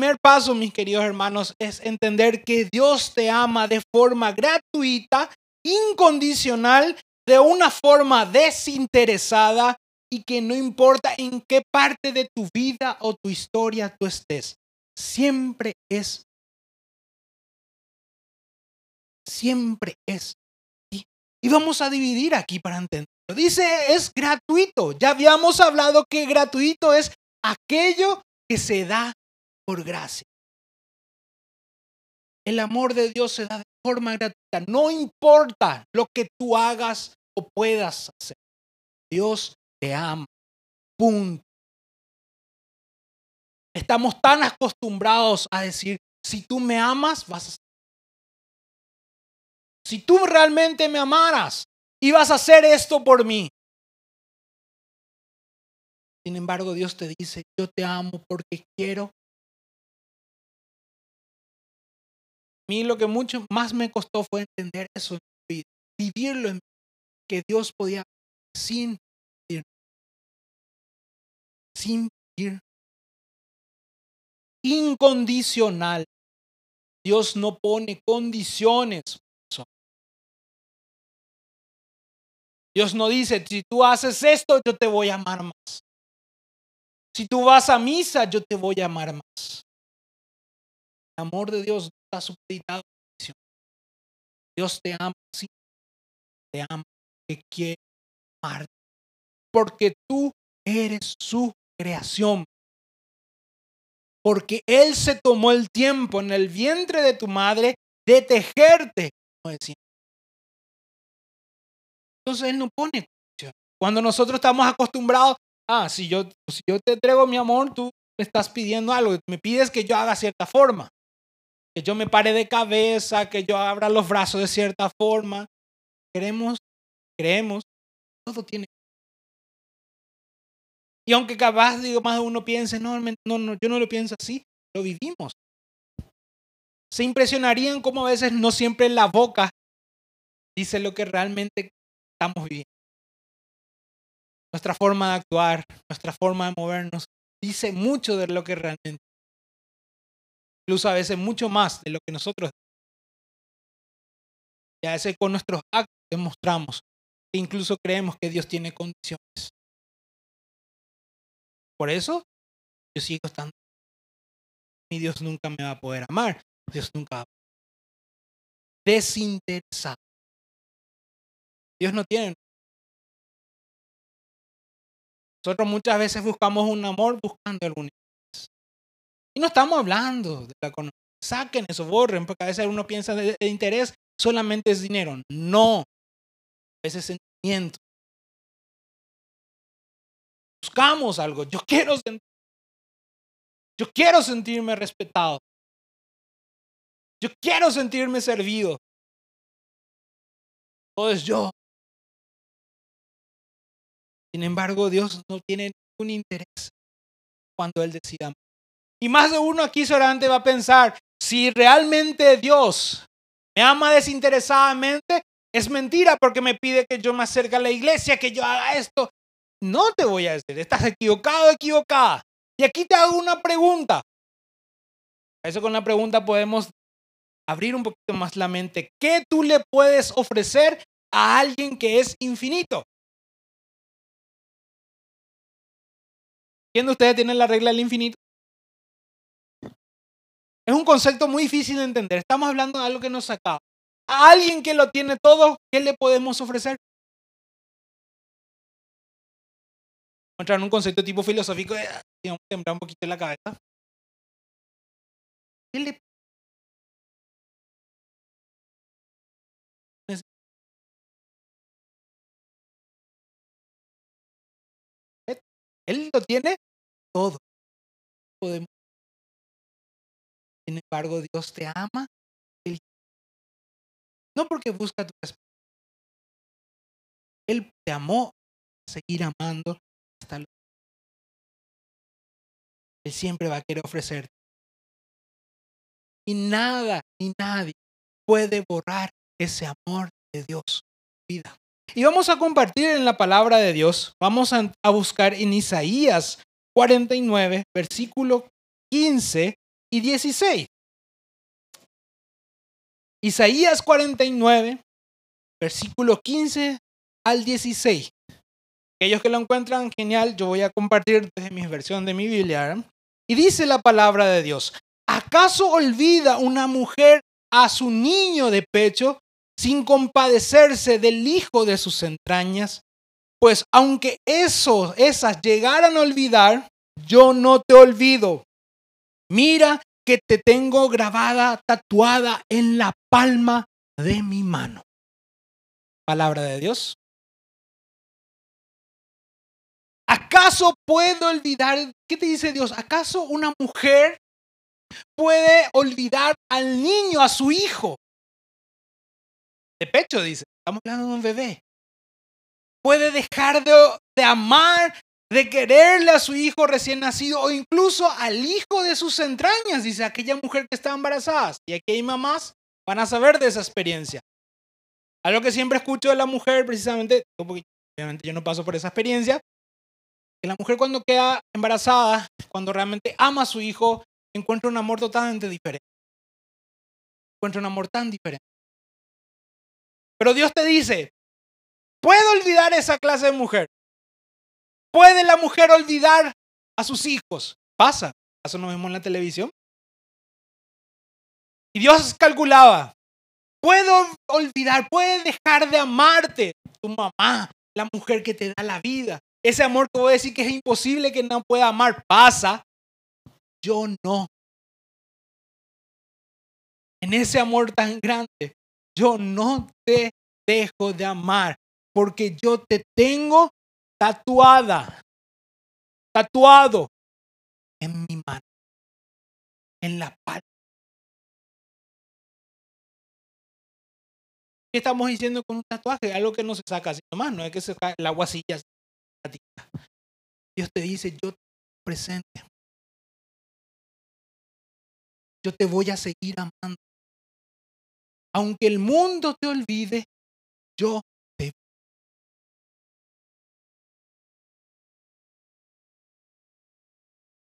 primer paso, mis queridos hermanos, es entender que Dios te ama de forma gratuita, incondicional, de una forma desinteresada y que no importa en qué parte de tu vida o tu historia tú estés, siempre es, siempre es. Y vamos a dividir aquí para entenderlo. Dice, es gratuito. Ya habíamos hablado que gratuito es aquello que se da por gracia. El amor de Dios se da de forma gratuita. No importa lo que tú hagas o puedas hacer. Dios te ama. Punto. Estamos tan acostumbrados a decir, si tú me amas, vas a... Si tú realmente me amaras y vas a hacer esto por mí. Sin embargo, Dios te dice, yo te amo porque quiero. Mí lo que mucho más me costó fue entender eso en mi vida, vivirlo en que Dios podía sin ir, sin ir, incondicional. Dios no pone condiciones. Dios no dice, si tú haces esto, yo te voy a amar más. Si tú vas a misa, yo te voy a amar más. El amor de Dios está supeditado Dios te ama, sí, te ama, te quiere amar. Porque tú eres su creación. Porque Él se tomó el tiempo en el vientre de tu madre de tejerte. Entonces Él no pone Cuando nosotros estamos acostumbrados ah, si yo, si yo te entrego mi amor, tú me estás pidiendo algo, me pides que yo haga cierta forma, que yo me pare de cabeza, que yo abra los brazos de cierta forma. Queremos, creemos, todo tiene. Y aunque capaz, digo, más de uno piense, no, no, no, yo no lo pienso así, lo vivimos. Se impresionarían como a veces no siempre la boca dice lo que realmente estamos viviendo nuestra forma de actuar, nuestra forma de movernos, dice mucho de lo que realmente. Incluso a veces mucho más de lo que nosotros. Y a veces con nuestros actos demostramos que incluso creemos que Dios tiene condiciones. Por eso yo sigo estando. Mi Dios nunca me va a poder amar. Dios nunca va a Desinteresado. Dios no tiene nosotros muchas veces buscamos un amor buscando algún. No estamos hablando de la Saquen eso, borren, porque a veces uno piensa el interés solamente es dinero. No. A veces sentimiento. Buscamos algo. Yo quiero sentir. Yo quiero sentirme respetado. Yo quiero sentirme servido. Todo es yo. Sin embargo, Dios no tiene ningún interés cuando Él decida. Y más de uno aquí solamente va a pensar, si realmente Dios me ama desinteresadamente, es mentira porque me pide que yo me acerque a la iglesia, que yo haga esto. No te voy a decir, estás equivocado, equivocada. Y aquí te hago una pregunta. Eso con la pregunta podemos abrir un poquito más la mente. ¿Qué tú le puedes ofrecer a alguien que es infinito? ¿Quién de ustedes tiene la regla del infinito? Es un concepto muy difícil de entender. Estamos hablando de algo que nos acaba. A alguien que lo tiene todo, ¿qué le podemos ofrecer? Entrar en un concepto tipo filosófico, de, digamos, temblar un poquito la cabeza. ¿Qué le Él lo tiene todo. Podemos. Sin embargo, Dios te ama. no porque busca tu respeto. Él te amó, seguir amando hasta lo Él siempre va a querer ofrecerte. Y nada ni nadie puede borrar ese amor de Dios. Vida. Y vamos a compartir en la palabra de Dios. Vamos a, buscar en Isaías 49, versículo 15 y 16. Isaías 49, versículo 15 al 16. Aquellos que lo encuentran genial, yo voy a compartir desde mi versión de mi Biblia. Y dice la palabra de Dios, ¿acaso olvida una mujer a su niño de pecho sin compadecerse del hijo de sus entrañas? Pues aunque esos, esas llegaran a olvidar, yo no te olvido. Mira que te tengo grabada, tatuada en la palma de mi mano. Palabra de Dios. ¿Acaso puedo olvidar? ¿Qué te dice Dios? ¿Acaso una mujer puede olvidar al niño, a su hijo? De pecho, dice. Estamos hablando de un bebé. Puede dejar de, de amar de quererle a su hijo recién nacido o incluso al hijo de sus entrañas, dice aquella mujer que está embarazada. Y aquí hay mamás, van a saber de esa experiencia. Algo que siempre escucho de la mujer, precisamente, porque obviamente yo no paso por esa experiencia, que la mujer cuando queda embarazada, cuando realmente ama a su hijo, encuentra un amor totalmente diferente. Encuentra un amor tan diferente. Pero Dios te dice, ¿puedo olvidar esa clase de mujer? ¿Puede la mujer olvidar a sus hijos? Pasa. Eso nos vemos en la televisión. Y Dios calculaba, puedo olvidar, puede dejar de amarte tu mamá, la mujer que te da la vida. Ese amor que voy a decir que es imposible que no pueda amar, pasa. Yo no. En ese amor tan grande, yo no te dejo de amar porque yo te tengo tatuada, tatuado en mi mano, en la palma. ¿Qué estamos diciendo con un tatuaje? Algo que no se saca así nomás, no es que se saca la guasilla. Dios te dice, yo te presente. Yo te voy a seguir amando. Aunque el mundo te olvide, yo